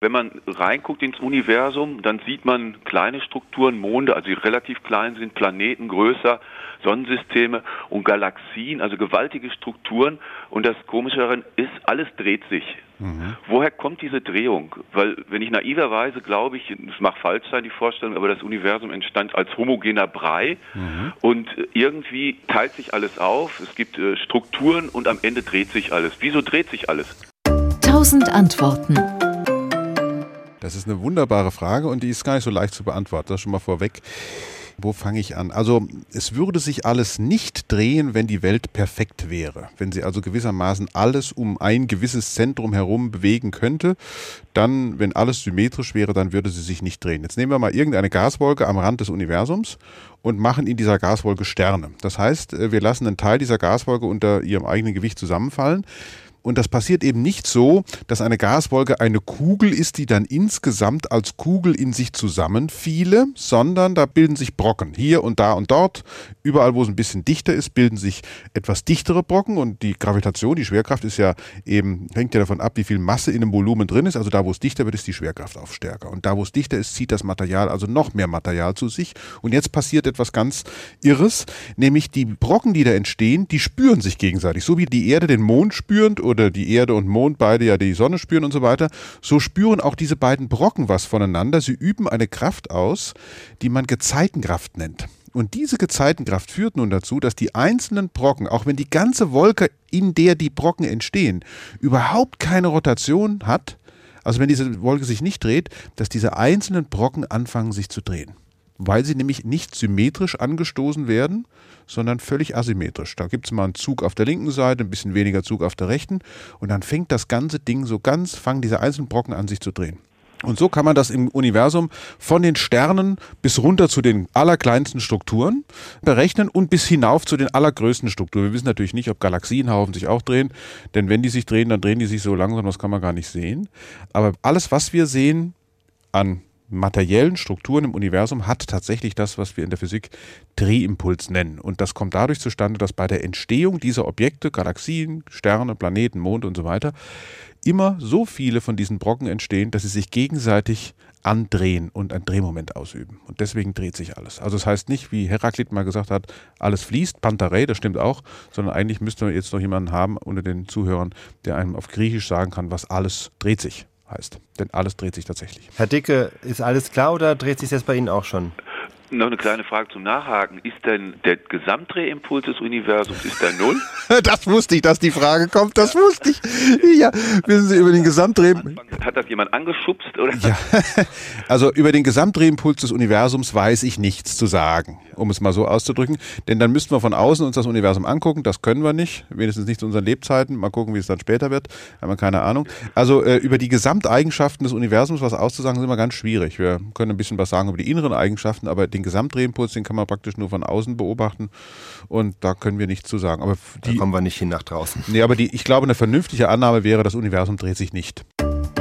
Wenn man reinguckt ins Universum, dann sieht man kleine Strukturen, Monde, also die relativ klein sind, Planeten größer, Sonnensysteme und Galaxien, also gewaltige Strukturen. Und das Komische daran ist, alles dreht sich. Mhm. Woher kommt diese Drehung? Weil, wenn ich naiverweise glaube ich, es mag falsch sein, die Vorstellung, aber das Universum entstand als homogener Brei mhm. und irgendwie teilt sich alles auf, es gibt äh, Strukturen und am Ende dreht sich alles. Wieso dreht sich alles? Tausend Antworten. Das ist eine wunderbare Frage und die ist gar nicht so leicht zu beantworten. Das schon mal vorweg. Wo fange ich an? Also es würde sich alles nicht drehen, wenn die Welt perfekt wäre. Wenn sie also gewissermaßen alles um ein gewisses Zentrum herum bewegen könnte, dann, wenn alles symmetrisch wäre, dann würde sie sich nicht drehen. Jetzt nehmen wir mal irgendeine Gaswolke am Rand des Universums und machen in dieser Gaswolke Sterne. Das heißt, äh, wir lassen einen Teil dieser Gaswolke unter ihrem eigenen Gewicht zusammenfallen. Und das passiert eben nicht so, dass eine Gaswolke eine Kugel ist, die dann insgesamt als Kugel in sich zusammenfiele, sondern da bilden sich Brocken. Hier und da und dort, überall wo es ein bisschen dichter ist, bilden sich etwas dichtere Brocken und die Gravitation, die Schwerkraft ist ja eben, hängt ja davon ab, wie viel Masse in einem Volumen drin ist. Also da, wo es dichter wird, ist die Schwerkraft auch stärker. Und da, wo es dichter ist, zieht das Material also noch mehr Material zu sich. Und jetzt passiert etwas ganz Irres, nämlich die Brocken, die da entstehen, die spüren sich gegenseitig. So wie die Erde den Mond spürend oder die Erde und Mond beide ja die Sonne spüren und so weiter, so spüren auch diese beiden Brocken was voneinander. Sie üben eine Kraft aus, die man Gezeitenkraft nennt. Und diese Gezeitenkraft führt nun dazu, dass die einzelnen Brocken, auch wenn die ganze Wolke, in der die Brocken entstehen, überhaupt keine Rotation hat, also wenn diese Wolke sich nicht dreht, dass diese einzelnen Brocken anfangen sich zu drehen weil sie nämlich nicht symmetrisch angestoßen werden, sondern völlig asymmetrisch. Da gibt es mal einen Zug auf der linken Seite, ein bisschen weniger Zug auf der rechten und dann fängt das ganze Ding so ganz, fangen diese einzelnen Brocken an sich zu drehen. Und so kann man das im Universum von den Sternen bis runter zu den allerkleinsten Strukturen berechnen und bis hinauf zu den allergrößten Strukturen. Wir wissen natürlich nicht, ob Galaxienhaufen sich auch drehen, denn wenn die sich drehen, dann drehen die sich so langsam, das kann man gar nicht sehen. Aber alles, was wir sehen an materiellen Strukturen im Universum hat tatsächlich das, was wir in der Physik Drehimpuls nennen. Und das kommt dadurch zustande, dass bei der Entstehung dieser Objekte, Galaxien, Sterne, Planeten, Mond und so weiter, immer so viele von diesen Brocken entstehen, dass sie sich gegenseitig andrehen und ein Drehmoment ausüben. Und deswegen dreht sich alles. Also es das heißt nicht, wie Heraklit mal gesagt hat, alles fließt, Pantarei, das stimmt auch, sondern eigentlich müsste man jetzt noch jemanden haben unter den Zuhörern, der einem auf Griechisch sagen kann, was alles dreht sich heißt. Denn alles dreht sich tatsächlich. Herr Dicke, ist alles klar oder dreht sich jetzt bei Ihnen auch schon? Noch eine kleine Frage zum Nachhaken. Ist denn der Gesamtdrehimpuls des Universums, ist der Null? das wusste ich, dass die Frage kommt. Das wusste ich. Ja, wissen Sie, über den Gesamtdreh... Hat das jemand angeschubst, oder? Ja, also über den Gesamtdrehimpuls des Universums weiß ich nichts zu sagen, um es mal so auszudrücken. Denn dann müssten wir von außen uns das Universum angucken. Das können wir nicht. Wenigstens nicht zu unseren Lebzeiten. Mal gucken, wie es dann später wird. Haben wir keine Ahnung. Also äh, über die Gesamteigenschaften des Universums was auszusagen, ist immer ganz schwierig. Wir können ein bisschen was sagen über die inneren Eigenschaften, aber den Gesamtdrehimpuls, den kann man praktisch nur von außen beobachten und da können wir nichts zu sagen. Aber die, da kommen wir nicht hin nach draußen. Nee, aber die, ich glaube, eine vernünftige Annahme wäre, das Universum dreht sich nicht.